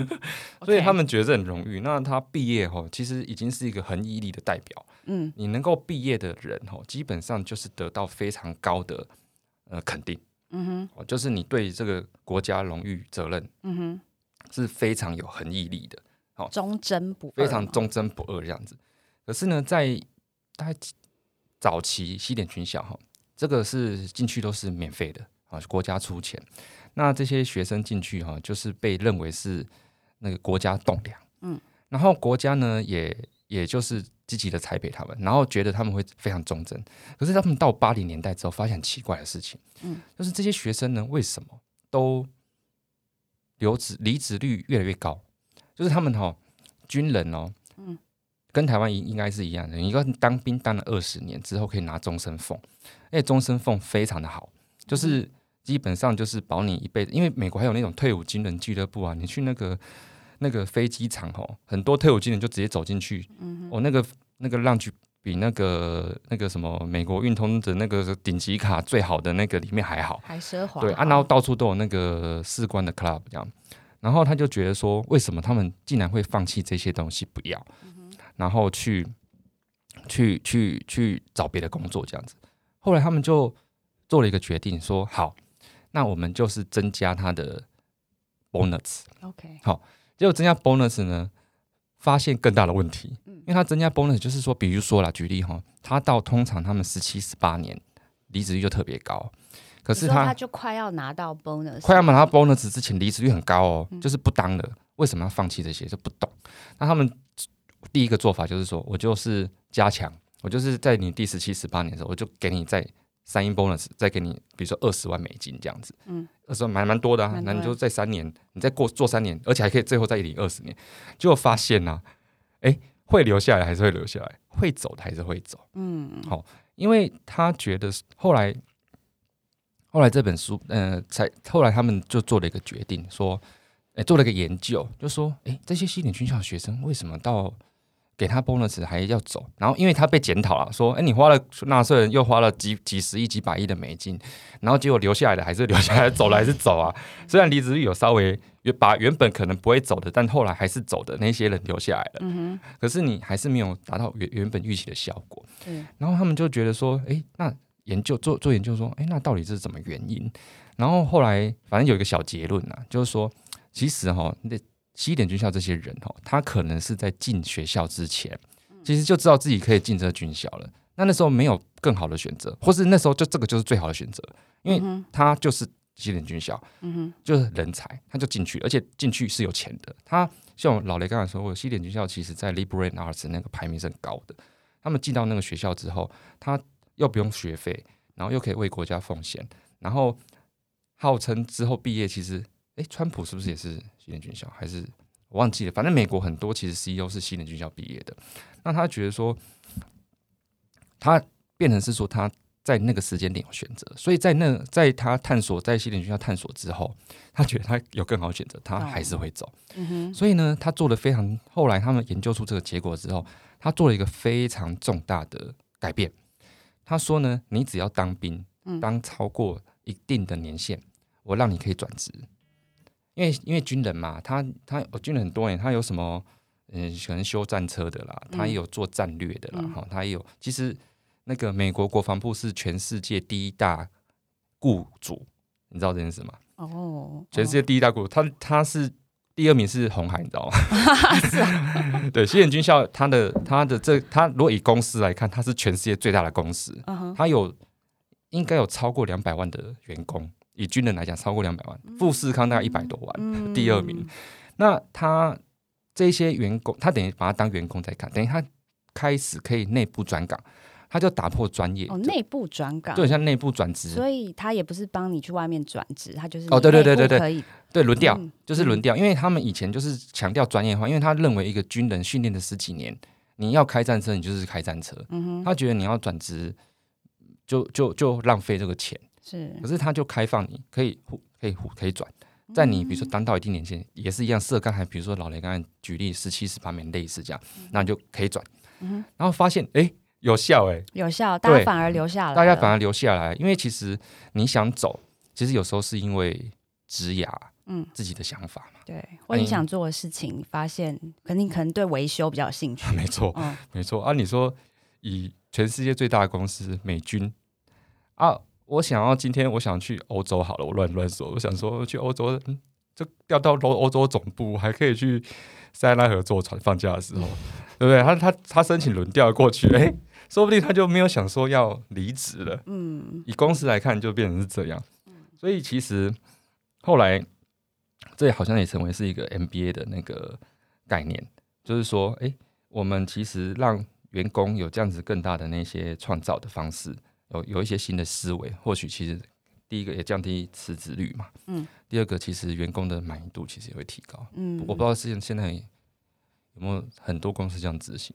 所以他们觉得这很荣誉。那他毕业后，其实已经是一个很毅力的代表。嗯，你能够毕业的人哈，基本上就是得到非常高的呃肯定。嗯哼，就是你对这个国家荣誉、责任，嗯哼，是非常有恒毅力的。好，忠贞不非常忠贞不二这样子。可是呢，在大概早期西点军校哈，这个是进去都是免费的啊，国家出钱。那这些学生进去哈，就是被认为是那个国家栋梁，嗯，然后国家呢也也就是积极的栽培他们，然后觉得他们会非常忠贞。可是他们到八零年代之后，发现很奇怪的事情，嗯，就是这些学生呢，为什么都留职离职率越来越高？就是他们哈军人哦，嗯，跟台湾应应该是一样的，一个当兵当了二十年之后可以拿终身俸，而且终身俸非常的好，就是。基本上就是保你一辈子，因为美国还有那种退伍军人俱乐部啊，你去那个那个飞机场哦，很多退伍军人就直接走进去，嗯哦，那个那个让去比那个那个什么美国运通的那个顶级卡最好的那个里面还好，还奢华，对，啊，然后到处都有那个士官的 club 这样，然后他就觉得说，为什么他们竟然会放弃这些东西不要，然后去去去去找别的工作这样子，后来他们就做了一个决定，说好。那我们就是增加他的 bonus，OK，好，结果增加 bonus 呢，发现更大的问题，嗯，因为他增加 bonus 就是说，比如说啦，举例哈，他到通常他们十七十八年离职率就特别高，可是他他就快要拿到 bonus，快要拿到 bonus 之前离职率很高哦，就是不当了，为什么要放弃这些？就不懂？那他们第一个做法就是说我就是加强，我就是在你第十七十八年的时候，我就给你在。三亿 bonus 再给你，比如说二十万美金这样子，嗯，二十万蛮蛮多的啊。那你就在三年，你再过做三年，而且还可以最后再领二十年，结果发现呢，哎，会留下来还是会留下来，会走的还是会走，嗯，好，因为他觉得后来，后来这本书，嗯，才后来他们就做了一个决定，说，哎，做了一个研究，就说，哎，这些西点军校的学生为什么到给他 bonus 还要走，然后因为他被检讨了，说：“哎，你花了纳税人又花了几几十亿、几百亿的美金，然后结果留下来的还是留下来，走了还是走啊？虽然离职率有稍微把原本可能不会走的，但后来还是走的那些人留下来了。嗯哼，可是你还是没有达到原原本预期的效果。嗯，然后他们就觉得说：，哎，那研究做做研究说，哎，那到底是什么原因？然后后来反正有一个小结论啊，就是说，其实哈，那。西点军校这些人哦，他可能是在进学校之前，其实就知道自己可以进这军校了。那那时候没有更好的选择，或是那时候就这个就是最好的选择，因为他就是西点军校，嗯哼，就是人才，他就进去，而且进去是有钱的。他像老雷刚才说过，西点军校其实在 liberal arts 那个排名是很高的。他们进到那个学校之后，他又不用学费，然后又可以为国家奉献，然后号称之后毕业，其实。哎，川普是不是也是西点军校？还是我忘记了？反正美国很多其实 CEO 是西点军校毕业的。那他觉得说，他变成是说他在那个时间点有选择，所以在那在他探索在西点军校探索之后，他觉得他有更好选择，他还是会走。所以呢，他做了非常后来他们研究出这个结果之后，他做了一个非常重大的改变。他说呢，你只要当兵，当超过一定的年限。我让你可以转职，因为因为军人嘛，他他军人很多年，他有什么嗯，可能修战车的啦，他也有做战略的啦，哈，他也有。其实那个美国国防部是全世界第一大雇主，你知道这件事吗？哦，全世界第一大雇主，他他是。第二名是红海，你知道吗？对，西点军校，它的它的这它如果以公司来看，它是全世界最大的公司，它有应该有超过两百万的员工，以军人来讲，超过两百万。富士康大概一百多万，第二名。那他这些员工，他等于把他当员工在看，等于他开始可以内部转岗。他就打破专业哦，内部转岗，就很，像内部转职，所以他也不是帮你去外面转职，他就是哦，对对对对对，可以对轮调，就是轮调，因为他们以前就是强调专业化，因为他认为一个军人训练的十几年，你要开战车，你就是开战车，嗯，他觉得你要转职，就就就浪费这个钱，是，可是他就开放你可以可以可以转，在你比如说当到一定年限，也是一样，设刚才比如说老雷刚才举例十七十八年类似这样，那你就可以转，嗯，然后发现哎。有效哎，有效，大家反而留下来，大家反而留下来，因为其实你想走，其实有时候是因为职涯，嗯，自己的想法嘛，对，或你想做的事情，发现肯定可能对维修比较有兴趣，没错，嗯，没错。啊。你说以全世界最大的公司美军啊，我想要今天我想去欧洲好了，我乱乱说，我想说去欧洲，嗯，就调到欧欧洲总部，还可以去塞纳河坐船，放假的时候，对不对？他他他申请轮调过去，哎。说不定他就没有想说要离职了。嗯，以公司来看，就变成是这样。所以其实后来这好像也成为是一个 MBA 的那个概念，就是说，哎，我们其实让员工有这样子更大的那些创造的方式，有有一些新的思维，或许其实第一个也降低辞职率嘛。嗯。第二个，其实员工的满意度其实也会提高。嗯。我不知道现现在有没有很多公司这样执行。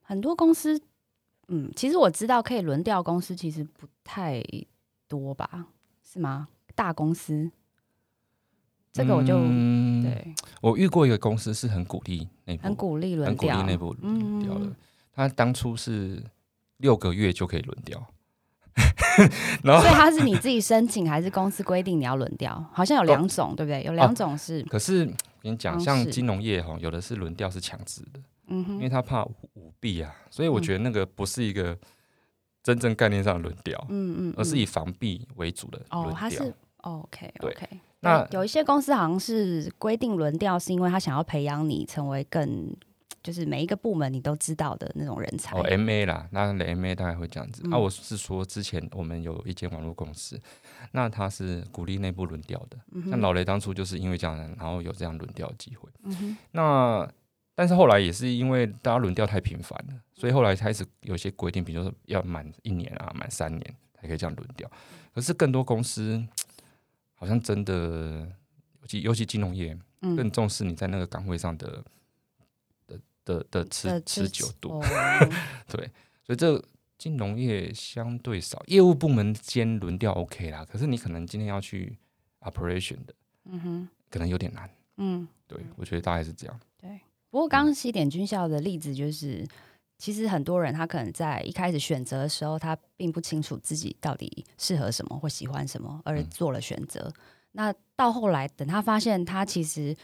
很多公司。嗯，其实我知道可以轮调公司其实不太多吧？是吗？大公司，这个我就对。我遇过一个公司是很鼓励内部，很鼓励轮调，很鼓励内部轮调的。他当初是六个月就可以轮调，然后所以他是你自己申请还是公司规定你要轮调？好像有两种，对不对？有两种是。可是我跟你讲，像金融业哈，有的是轮调是强制的。嗯哼，因为他怕舞弊啊，所以我觉得那个不是一个真正概念上的轮调，嗯嗯，而是以防弊为主的哦，他是 OK OK。那有一些公司好像是规定轮调，是因为他想要培养你成为更就是每一个部门你都知道的那种人才。哦，MA 啦，那 MA 大概会这样子。啊，我是说之前我们有一间网络公司，那他是鼓励内部轮调的，像老雷当初就是因为这样，然后有这样轮调机会。嗯，那。但是后来也是因为大家轮调太频繁了，所以后来开始有些规定，比如说要满一年啊，满三年才可以这样轮调。可是更多公司好像真的，尤其尤其金融业，更重视你在那个岗位上的的的的持持久度。对，所以这金融业相对少，业务部门间轮调 OK 啦。可是你可能今天要去 operation 的，嗯哼，可能有点难。嗯，对，我觉得大概是这样。对。不过，刚刚西点军校的例子就是，其实很多人他可能在一开始选择的时候，他并不清楚自己到底适合什么或喜欢什么，而做了选择。那到后来，等他发现他其实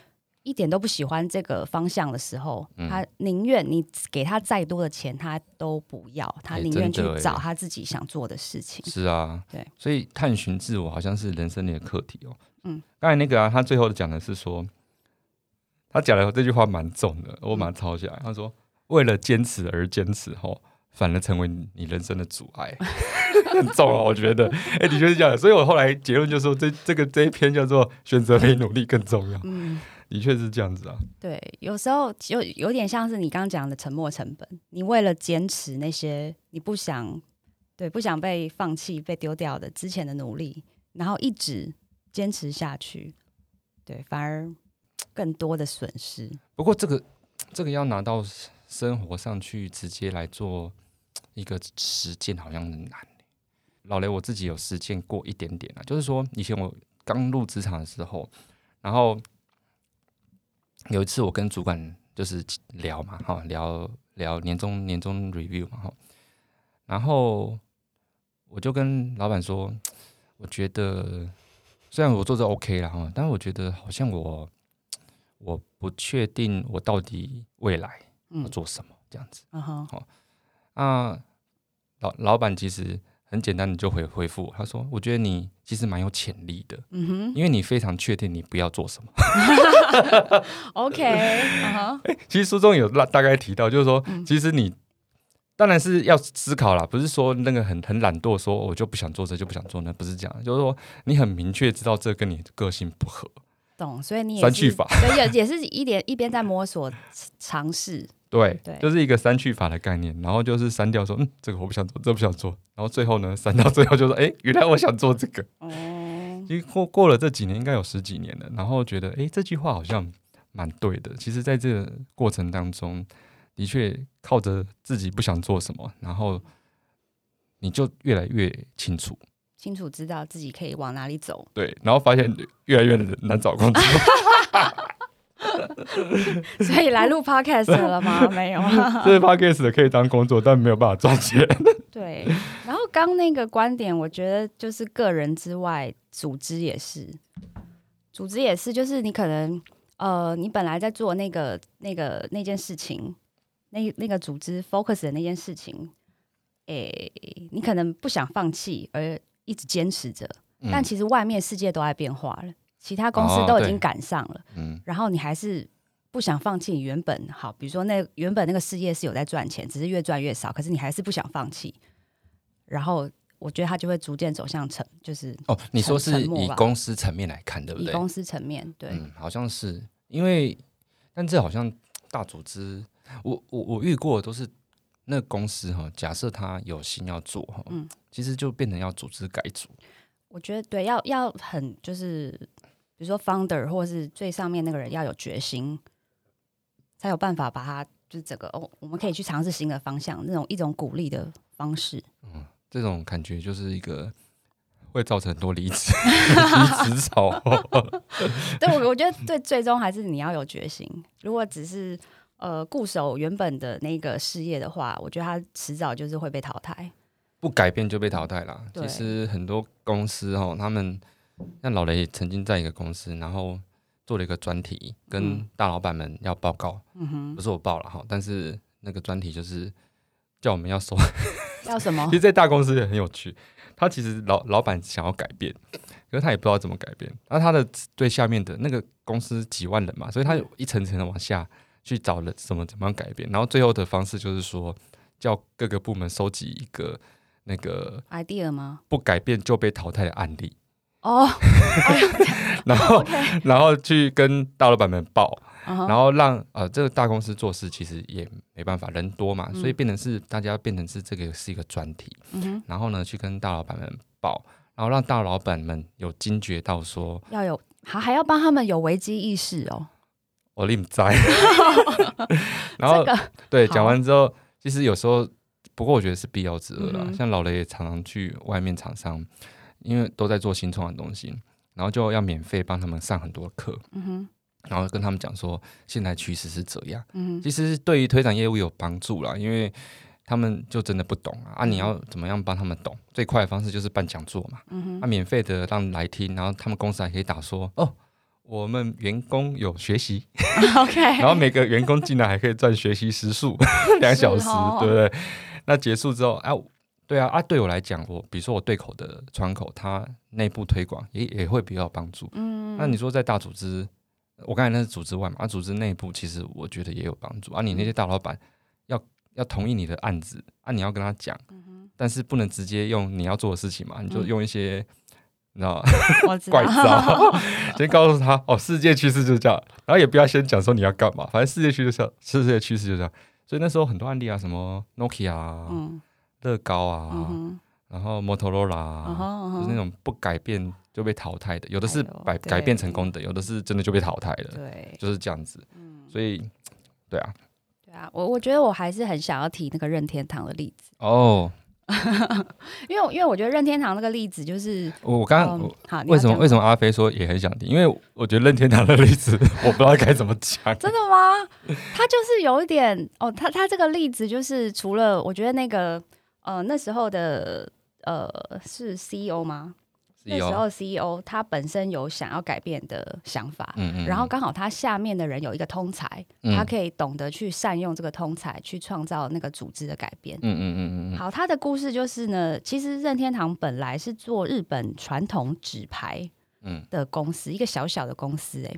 一点都不喜欢这个方向的时候，他宁愿你给他再多的钱，他都不要，他宁愿去找他自己想做的事情。是啊，对，所以探寻自我好像是人生的课题哦。嗯，刚才那个啊，他最后讲的是说。他讲的这句话蛮重的，我马上抄下来。他说：“为了坚持而坚持，吼，反而成为你人生的阻碍，很重啊！”我觉得，哎，的确是这样。所以我后来结论就是说，这这个这一篇叫做“选择比努力更重要”。嗯，的确是这样子啊。对，有时候就有点像是你刚刚讲的沉没成本。你为了坚持那些你不想，对，不想被放弃、被丢掉的之前的努力，然后一直坚持下去，对，反而。更多的损失。不过这个这个要拿到生活上去直接来做一个实践，好像很难。老雷，我自己有实践过一点点啊，就是说以前我刚入职场的时候，然后有一次我跟主管就是聊嘛，哈，聊聊年终年终 review 嘛，哈，然后我就跟老板说，我觉得虽然我做这 OK 了哈，但是我觉得好像我我不确定我到底未来要做什么这样子。嗯哼，好，啊，老老板其实很简单的就回回复他说，我觉得你其实蛮有潜力的，嗯哼，因为你非常确定你不要做什么。OK，其实书中有大大概提到，就是说，其实你。当然是要思考啦，不是说那个很很懒惰，说我就不想做这就不想做那，不是这样，就是说你很明确知道这跟你个性不合，懂？所以你三去法，所以也也是一点一边在摸索尝试，对对，就是一个删去法的概念，然后就是删掉说嗯这个我不想做，这不想做，然后最后呢删到最后就说哎原来我想做这个，哦，因为过过了这几年应该有十几年了，然后觉得哎这句话好像蛮对的，其实在这个过程当中。的确，靠着自己不想做什么，然后你就越来越清楚，清楚知道自己可以往哪里走。对，然后发现越来越难找工作。所以来录 podcast 了吗？没有，这是 podcast 可以当工作，但没有办法赚钱。对，然后刚那个观点，我觉得就是个人之外，组织也是，组织也是，就是你可能呃，你本来在做那个那个那件事情。那那个组织 focus 的那件事情，诶，你可能不想放弃，而一直坚持着。但其实外面世界都在变化了，其他公司都已经赶上了。嗯，然后你还是不想放弃你原本好，比如说那原本那个事业是有在赚钱，只是越赚越少，可是你还是不想放弃。然后我觉得他就会逐渐走向成，就是哦，你说是以公司层面来看，对不对？以公司层面，对，好像是因为，但这好像大组织。我我我遇过都是那个公司哈，假设他有心要做哈，嗯，其实就变成要组织改组。我觉得对，要要很就是，比如说 founder 或是最上面那个人要有决心，才有办法把他就是整个哦，我们可以去尝试新的方向，那种一种鼓励的方式。嗯，这种感觉就是一个会造成很多离职 离职潮。对，我我觉得最最终还是你要有决心。如果只是呃，固守原本的那个事业的话，我觉得他迟早就是会被淘汰。不改变就被淘汰了。其实很多公司哦，他们像老雷曾经在一个公司，然后做了一个专题，跟大老板们要报告。嗯哼，不是我报了哈，但是那个专题就是叫我们要收。要什么？其实，在大公司也很有趣。他其实老老板想要改变，可是他也不知道怎么改变。那他的对下面的那个公司几万人嘛，所以他一层层的往下。去找了怎么怎么样改变，然后最后的方式就是说，叫各个部门收集一个那个 idea 吗？不改变就被淘汰的案例哦，然后然后去跟大老板们报，然后让呃这个大公司做事其实也没办法，人多嘛，所以变成是大家变成是这个是一个专题，然后呢去跟大老板们报，然后让大老板们有惊觉到说要有还还要帮他们有危机意识哦。我另在，然后对讲完之后，其实有时候，不过我觉得是必要之恶啦。像老雷也常常去外面厂商，因为都在做新创的东西，然后就要免费帮他们上很多课，嗯哼，然后跟他们讲说现在趋势是这样，嗯，其实对于推展业务有帮助啦，因为他们就真的不懂啊，啊，你要怎么样帮他们懂？最快的方式就是办讲座嘛，嗯哼，啊，免费的让来听，然后他们公司还可以打说哦。我们员工有学习，OK，然后每个员工进来还可以赚学习时数 两小时，对不对？那结束之后，哎，对啊，啊，对我来讲，我比如说我对口的窗口，它内部推广也也会比较帮助。嗯，那你说在大组织，我刚才那是组织外嘛，啊，组织内部其实我觉得也有帮助。啊，你那些大老板要要同意你的案子，啊，你要跟他讲，但是不能直接用你要做的事情嘛，你就用一些。你知道吗？怪招，先告诉他哦，世界趋势就是这样，然后也不要先讲说你要干嘛，反正世界趋势是世界趋势就这样。所以那时候很多案例啊，什么 Nokia 啊、乐高啊，然后 Motorola，就是那种不改变就被淘汰的，有的是改改变成功的，有的是真的就被淘汰了。对，就是这样子。所以，对啊，对啊，我我觉得我还是很想要提那个任天堂的例子哦。因为因为我觉得任天堂那个例子就是我我刚刚好为什么为什么阿飞说也很想听？因为我觉得任天堂的例子 我不知道该怎么讲。真的吗？他就是有一点哦，他他这个例子就是除了我觉得那个呃那时候的呃是 CEO 吗？那时候 CEO 他本身有想要改变的想法，嗯嗯，然后刚好他下面的人有一个通才，他可以懂得去善用这个通才去创造那个组织的改变，嗯嗯嗯嗯。好，他的故事就是呢，其实任天堂本来是做日本传统纸牌，嗯的公司，一个小小的公司，哎，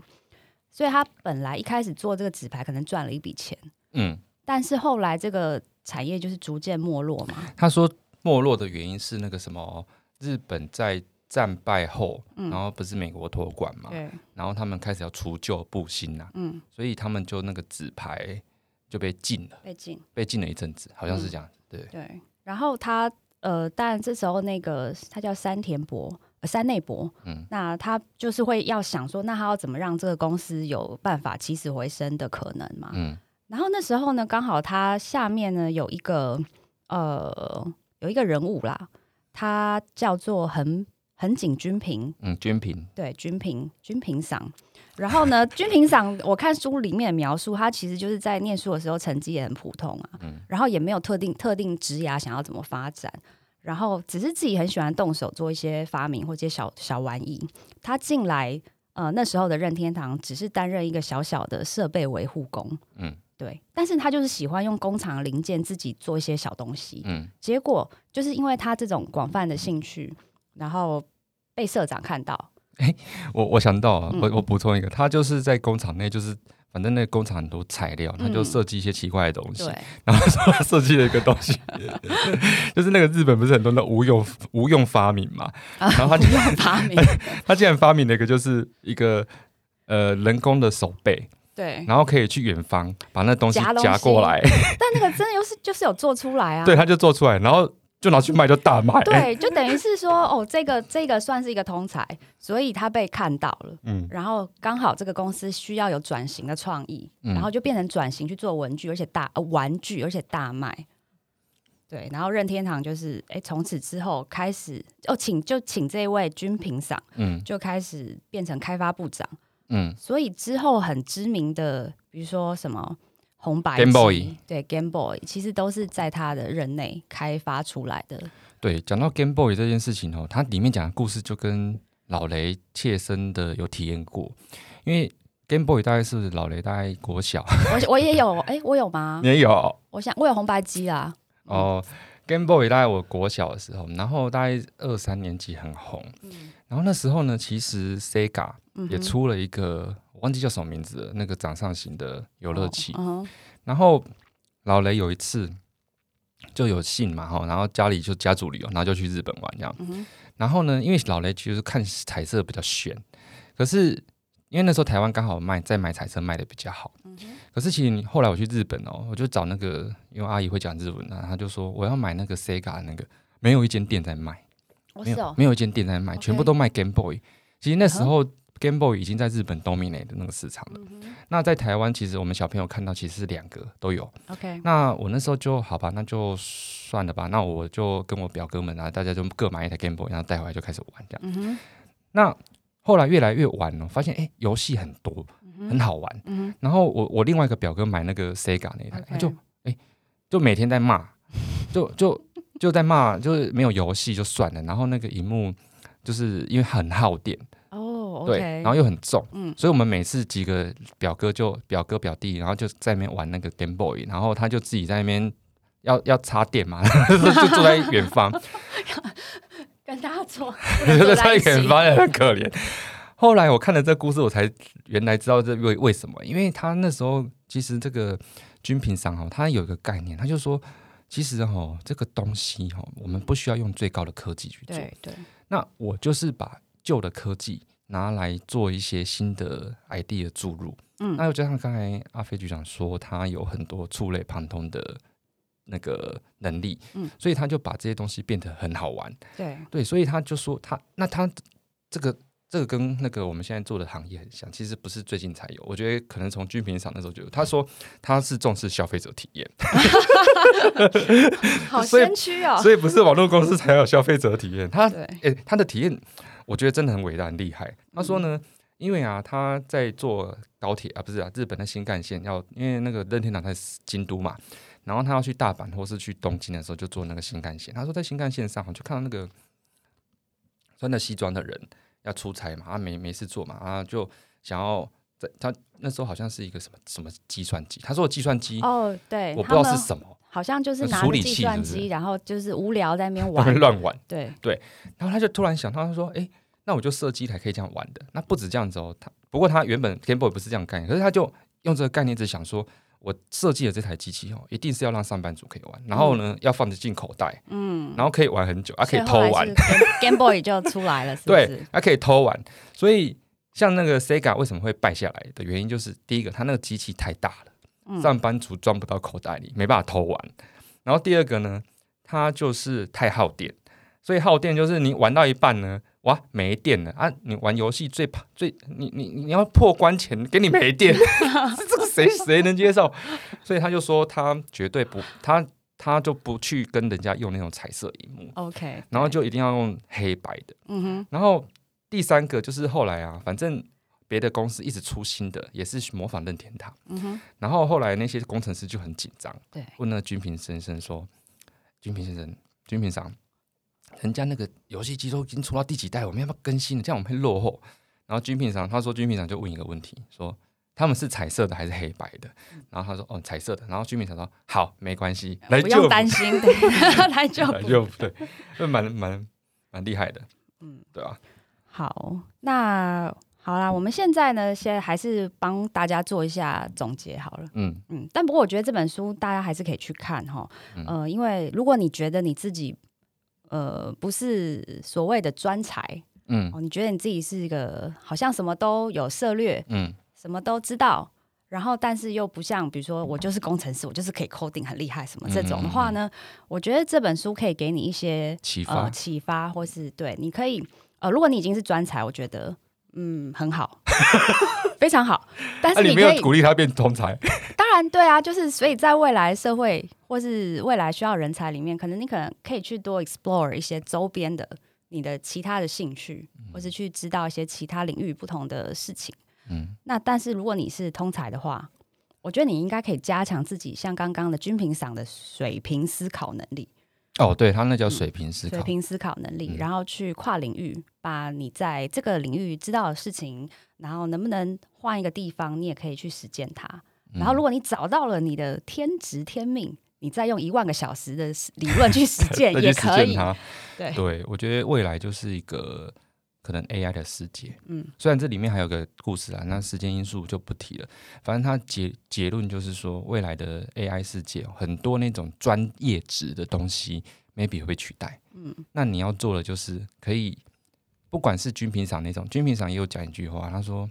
所以他本来一开始做这个纸牌可能赚了一笔钱，嗯，但是后来这个产业就是逐渐没落嘛。他说没落的原因是那个什么，日本在。战败后，然后不是美国托管嘛？对。然后他们开始要除旧布新呐，嗯。所以他们就那个纸牌就被禁了，被禁，被禁了一阵子，好像是这样。对对。然后他呃，但这时候那个他叫山田博，山内博，嗯。那他就是会要想说，那他要怎么让这个公司有办法起死回生的可能嘛？嗯。然后那时候呢，刚好他下面呢有一个呃有一个人物啦，他叫做横。横井军平，嗯，军平，对，军平，军平嗓。然后呢，军平嗓，我看书里面的描述，他其实就是在念书的时候成绩也很普通啊，嗯，然后也没有特定特定职涯想要怎么发展，然后只是自己很喜欢动手做一些发明或者小小玩意。他进来，呃，那时候的任天堂只是担任一个小小的设备维护工，嗯，对，但是他就是喜欢用工厂零件自己做一些小东西，嗯，结果就是因为他这种广泛的兴趣。然后被社长看到，哎，我我想到啊，我我补充一个，他就是在工厂内，就是反正那个工厂很多材料，他就设计一些奇怪的东西，然后说设计了一个东西，就是那个日本不是很多的无用无用发明嘛，然后他就发明，他竟然发明了一个就是一个呃人工的手背，对，然后可以去远方把那东西夹过来，但那个真的又是就是有做出来啊，对，他就做出来，然后。就拿去卖，就大卖。对，就等于是说，哦，这个这个算是一个通才，所以他被看到了。嗯，然后刚好这个公司需要有转型的创意，然后就变成转型去做文具，而且大玩具，而且大卖。对，然后任天堂就是，哎，从此之后开始，哦，请就请这位军平赏，嗯，就开始变成开发部长。嗯，所以之后很知名的，比如说什么。红白 Game Boy 对 Game Boy 其实都是在他的任内开发出来的。对，讲到 Game Boy 这件事情哦，它里面讲的故事就跟老雷切身的有体验过。因为 Game Boy 大概是老雷大概国小，我我也有，哎，我有吗？也有。我想我有红白机啊。哦，Game Boy 大概我国小的时候，然后大概二三年级很红。嗯。然后那时候呢，其实 Sega 也出了一个。忘记叫什么名字了，那个掌上型的游乐器。然后老雷有一次就有信嘛，哈，然后家里就家族旅游，然后就去日本玩这样。然后呢，因为老雷其实看彩色比较炫，可是因为那时候台湾刚好卖在买彩色卖的比较好。可是其实后来我去日本哦，我就找那个，因为阿姨会讲日文啊，她就说我要买那个 Sega 那个，没有一间店在卖，没有没有一间店在卖，全部都卖 Game Boy。其实那时候。Game Boy 已经在日本 dominate 的那个市场了。那在台湾，其实我们小朋友看到其实是两个都有。OK。那我那时候就好吧，那就算了吧。那我就跟我表哥们啊，大家就各买一台 Game Boy，然后带回来就开始玩这样。那后来越来越玩了，发现哎，游戏很多，很好玩。然后我我另外一个表哥买那个 Sega 那台，他就哎，就每天在骂，就就就在骂，就是没有游戏就算了。然后那个荧幕就是因为很耗电。对，然后又很重，嗯，所以我们每次几个表哥就表哥表弟，然后就在那边玩那个 Game Boy，然后他就自己在那边要要插电嘛，就坐在远方，跟大家坐，就在远方也很可怜。后来我看了这故事，我才原来知道这为为什么，因为他那时候其实这个军品商哈，他有一个概念，他就说，其实哦这个东西哦，我们不需要用最高的科技去做，对对，那我就是把旧的科技。拿来做一些新的 ID 的注入，嗯，那又加上刚才阿飞局长说，他有很多触类旁通的那个能力，嗯，所以他就把这些东西变得很好玩，对。对，所以他就说他那他这个这个跟那个我们现在做的行业很像，其实不是最近才有，我觉得可能从军品厂那时候就有。他说他是重视消费者体验，好先驱哦，所以不是网络公司才有消费者体验，他哎他的体验。我觉得真的很伟大、很厉害。他说呢，因为啊，他在坐高铁啊，不是啊，日本的新干线要，因为那个任天堂在京都嘛，然后他要去大阪或是去东京的时候，就坐那个新干线。他说在新干线上，就看到那个穿着西装的人要出差嘛，他没没事做嘛，啊就想要在他那时候好像是一个什么什么计算机，他说计算机哦，对，我不知道是什么，好像就是拿计算机，然后就是无聊在那边玩。乱玩，对。对，然后他就突然想到，他说，哎，那我就设计一台可以这样玩的，那不止这样子哦，他不过他原本 Game Boy 不是这样概念，可是他就用这个概念只想说。我设计的这台机器哦，一定是要让上班族可以玩，然后呢，要放得进口袋，嗯，然后可以玩很久，啊，可以偷玩，Game Boy 就出来了，是对，它可以偷玩。所以像那个 Sega 为什么会败下来的原因，就是第一个，它那个机器太大了，上班族装不到口袋里，没办法偷玩。然后第二个呢，它就是太耗电，所以耗电就是你玩到一半呢。哇，没电了啊！你玩游戏最怕最你你你要破关前给你没电，这个谁谁能接受？所以他就说他绝对不，他他就不去跟人家用那种彩色荧幕，OK，然后就一定要用黑白的。嗯哼。然后第三个就是后来啊，反正别的公司一直出新的，也是模仿任天堂。嗯哼。然后后来那些工程师就很紧张，对，问那君平先生说：“君平先生，君平上。”人家那个游戏机都已经出到第几代，我们要不要更新？这样我们会落后。然后军品厂他说，军品厂就问一个问题，说他们是彩色的还是黑白的？然后他说，哦，彩色的。然后军品厂说，好，没关系，不用担心，来就来就对，就 蛮蛮蛮厉害的，嗯，对啊。好，那好啦，我们现在呢，先还是帮大家做一下总结好了，嗯嗯。但不过我觉得这本书大家还是可以去看哈，呃，因为如果你觉得你自己。呃，不是所谓的专才，嗯，你觉得你自己是一个好像什么都有涉略，嗯，什么都知道，然后但是又不像，比如说我就是工程师，我就是可以 coding 很厉害什么这种的话呢，我觉得这本书可以给你一些启发，启发或是对，你可以，呃，如果你已经是专才，我觉得。嗯，很好，非常好。但是你没有鼓励他变通才。当然，对啊，就是所以在未来社会或是未来需要人才里面，可能你可能可以去多 explore 一些周边的你的其他的兴趣，或是去知道一些其他领域不同的事情。嗯，那但是如果你是通才的话，我觉得你应该可以加强自己像刚刚的军平赏的水平思考能力。哦，对他那叫水平思考，水平思考能力，然后去跨领域，把你在这个领域知道的事情，然后能不能换一个地方，你也可以去实践它。然后，如果你找到了你的天职天命，你再用一万个小时的理论去实 践也可以。对，对我觉得未来就是一个。可能 AI 的世界，嗯，虽然这里面还有个故事啊，那时间因素就不提了。反正他结结论就是说，未来的 AI 世界很多那种专业值的东西，maybe 会被取代。嗯，那你要做的就是可以，不管是军品厂那种，军品厂也有讲一句话，他说，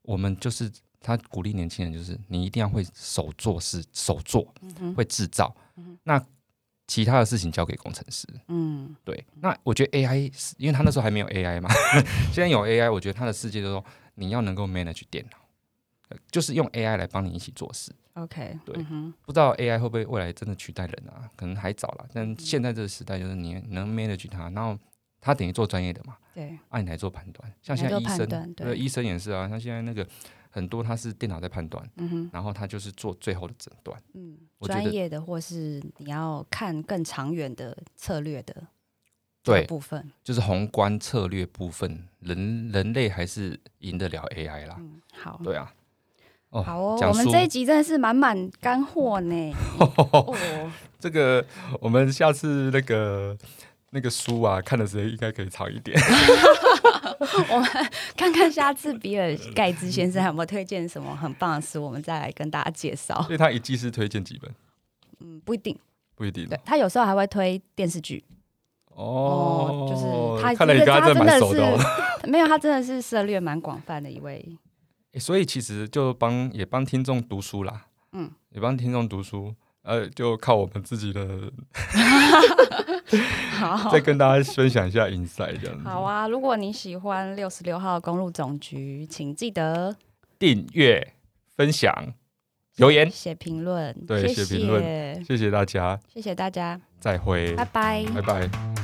我们就是他鼓励年轻人，就是你一定要会手做事，手做，会制造。那其他的事情交给工程师。嗯，对。那我觉得 AI 是因为他那时候还没有 AI 嘛，现在有 AI，我觉得他的世界就是说你要能够 manage 电脑，就是用 AI 来帮你一起做事。OK，对。不知道 AI 会不会未来真的取代人啊？可能还早了。但现在这个时代就是你能 manage 它，然后他等于做专业的嘛。对。按你来做判断，像现在医生，对，医生也是啊。像现在那个。很多他是电脑在判断，然后他就是做最后的诊断。嗯，专业的或是你要看更长远的策略的对部分，就是宏观策略部分，人人类还是赢得了 AI 啦。嗯，好，对啊，哦，好哦，我们这一集真的是满满干货呢。哦，这个我们下次那个那个书啊，看的时间应该可以长一点。我们看看下次比尔盖茨先生有没有推荐什么很棒的书，我们再来跟大家介绍。所以他一季是推荐几本？嗯，不一定，不一定。对他有时候还会推电视剧。哦，就是他，看来你跟他真的蛮熟的。没有，他真的是涉猎蛮广泛的一位。所以其实就帮也帮听众读书啦。嗯，也帮听众读书。呃，就靠我们自己的，好，再跟大家分享一下 inside 这样子。好啊，如果你喜欢六十六号公路总局，请记得订阅、分享、留言、写评论。对，写评论，谢谢大家，谢谢大家，再会，拜拜，拜拜。